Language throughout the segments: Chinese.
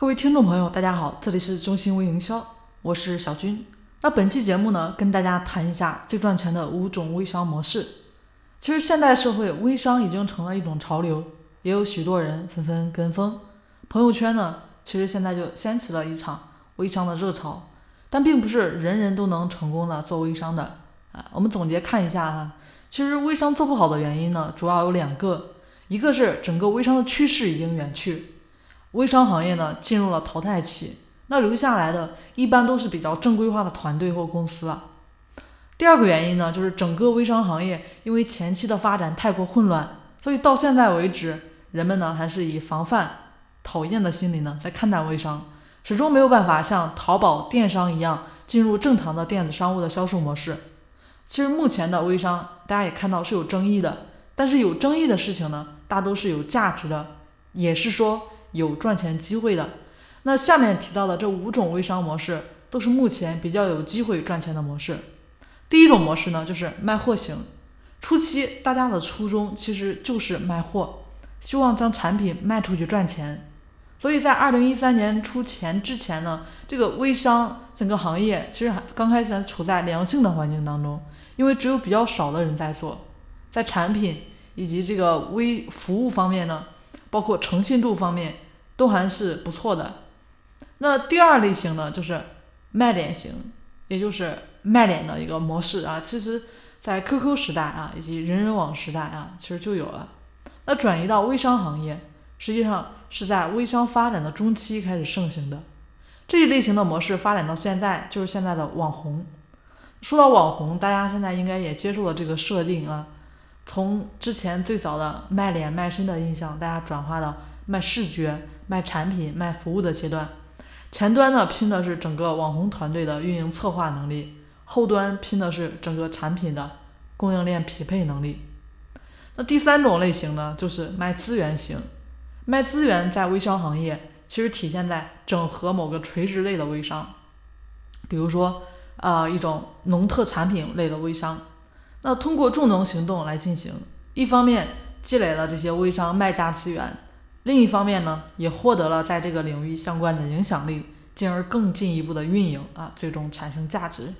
各位听众朋友，大家好，这里是中心微营销，我是小军。那本期节目呢，跟大家谈一下最赚钱的五种微商模式。其实现代社会，微商已经成了一种潮流，也有许多人纷纷跟风。朋友圈呢，其实现在就掀起了一场微商的热潮，但并不是人人都能成功的做微商的啊。我们总结看一下哈，其实微商做不好的原因呢，主要有两个，一个是整个微商的趋势已经远去。微商行业呢进入了淘汰期，那留下来的一般都是比较正规化的团队或公司了。第二个原因呢，就是整个微商行业因为前期的发展太过混乱，所以到现在为止，人们呢还是以防范、讨厌的心理呢在看待微商，始终没有办法像淘宝电商一样进入正常的电子商务的销售模式。其实目前的微商，大家也看到是有争议的，但是有争议的事情呢，大都是有价值的，也是说。有赚钱机会的，那下面提到的这五种微商模式都是目前比较有机会赚钱的模式。第一种模式呢，就是卖货型。初期大家的初衷其实就是卖货，希望将产品卖出去赚钱。所以在二零一三年出前之前呢，这个微商整个行业其实还刚开始还处在良性的环境当中，因为只有比较少的人在做，在产品以及这个微服务方面呢。包括诚信度方面都还是不错的。那第二类型呢，就是卖脸型，也就是卖脸的一个模式啊。其实，在 QQ 时代啊，以及人人网时代啊，其实就有了。那转移到微商行业，实际上是在微商发展的中期开始盛行的。这一类型的模式发展到现在，就是现在的网红。说到网红，大家现在应该也接受了这个设定啊。从之前最早的卖脸卖身的印象，大家转化到卖视觉、卖产品、卖服务的阶段。前端呢拼的是整个网红团队的运营策划能力，后端拼的是整个产品的供应链匹配能力。那第三种类型呢，就是卖资源型。卖资源在微商行业其实体现在整合某个垂直类的微商，比如说啊一种农特产品类的微商。那通过助农行动来进行，一方面积累了这些微商卖家资源，另一方面呢，也获得了在这个领域相关的影响力，进而更进一步的运营啊，最终产生价值。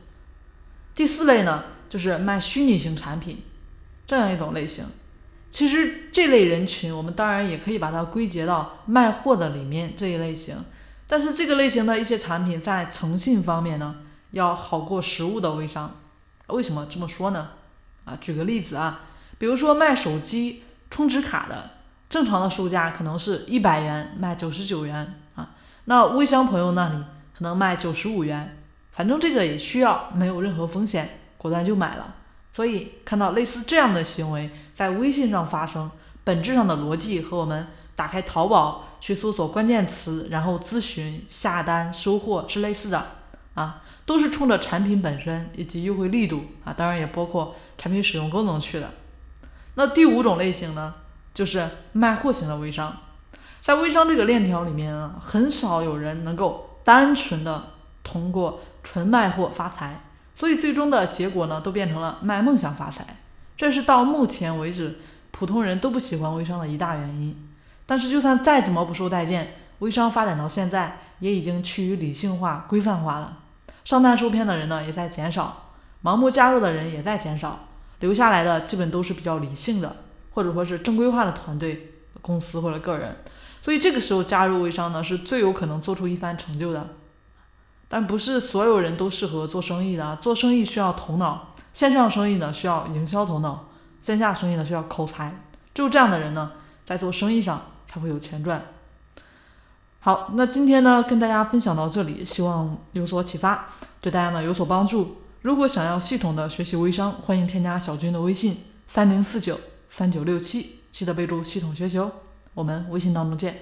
第四类呢，就是卖虚拟型产品这样一种类型。其实这类人群，我们当然也可以把它归结到卖货的里面这一类型，但是这个类型的一些产品在诚信方面呢，要好过实物的微商。为什么这么说呢？啊，举个例子啊，比如说卖手机充值卡的，正常的售价可能是一百元，卖九十九元啊。那微商朋友那里可能卖九十五元，反正这个也需要没有任何风险，果断就买了。所以看到类似这样的行为在微信上发生，本质上的逻辑和我们打开淘宝去搜索关键词，然后咨询下单收货是类似的啊，都是冲着产品本身以及优惠力度啊，当然也包括。产品使用功能去的，那第五种类型呢，就是卖货型的微商。在微商这个链条里面啊，很少有人能够单纯的通过纯卖货发财，所以最终的结果呢，都变成了卖梦想发财。这是到目前为止普通人都不喜欢微商的一大原因。但是就算再怎么不受待见，微商发展到现在也已经趋于理性化、规范化了。上当受骗的人呢，也在减少，盲目加入的人也在减少。留下来的基本都是比较理性的，或者说是正规化的团队、公司或者个人，所以这个时候加入微商呢，是最有可能做出一番成就的。但不是所有人都适合做生意的，做生意需要头脑，线上生意呢需要营销头脑，线下生意呢需要口才，只有这样的人呢，在做生意上才会有钱赚。好，那今天呢，跟大家分享到这里，希望有所启发，对大家呢有所帮助。如果想要系统的学习微商，欢迎添加小军的微信三零四九三九六七，记得备注系统学习哦。我们微信当中见。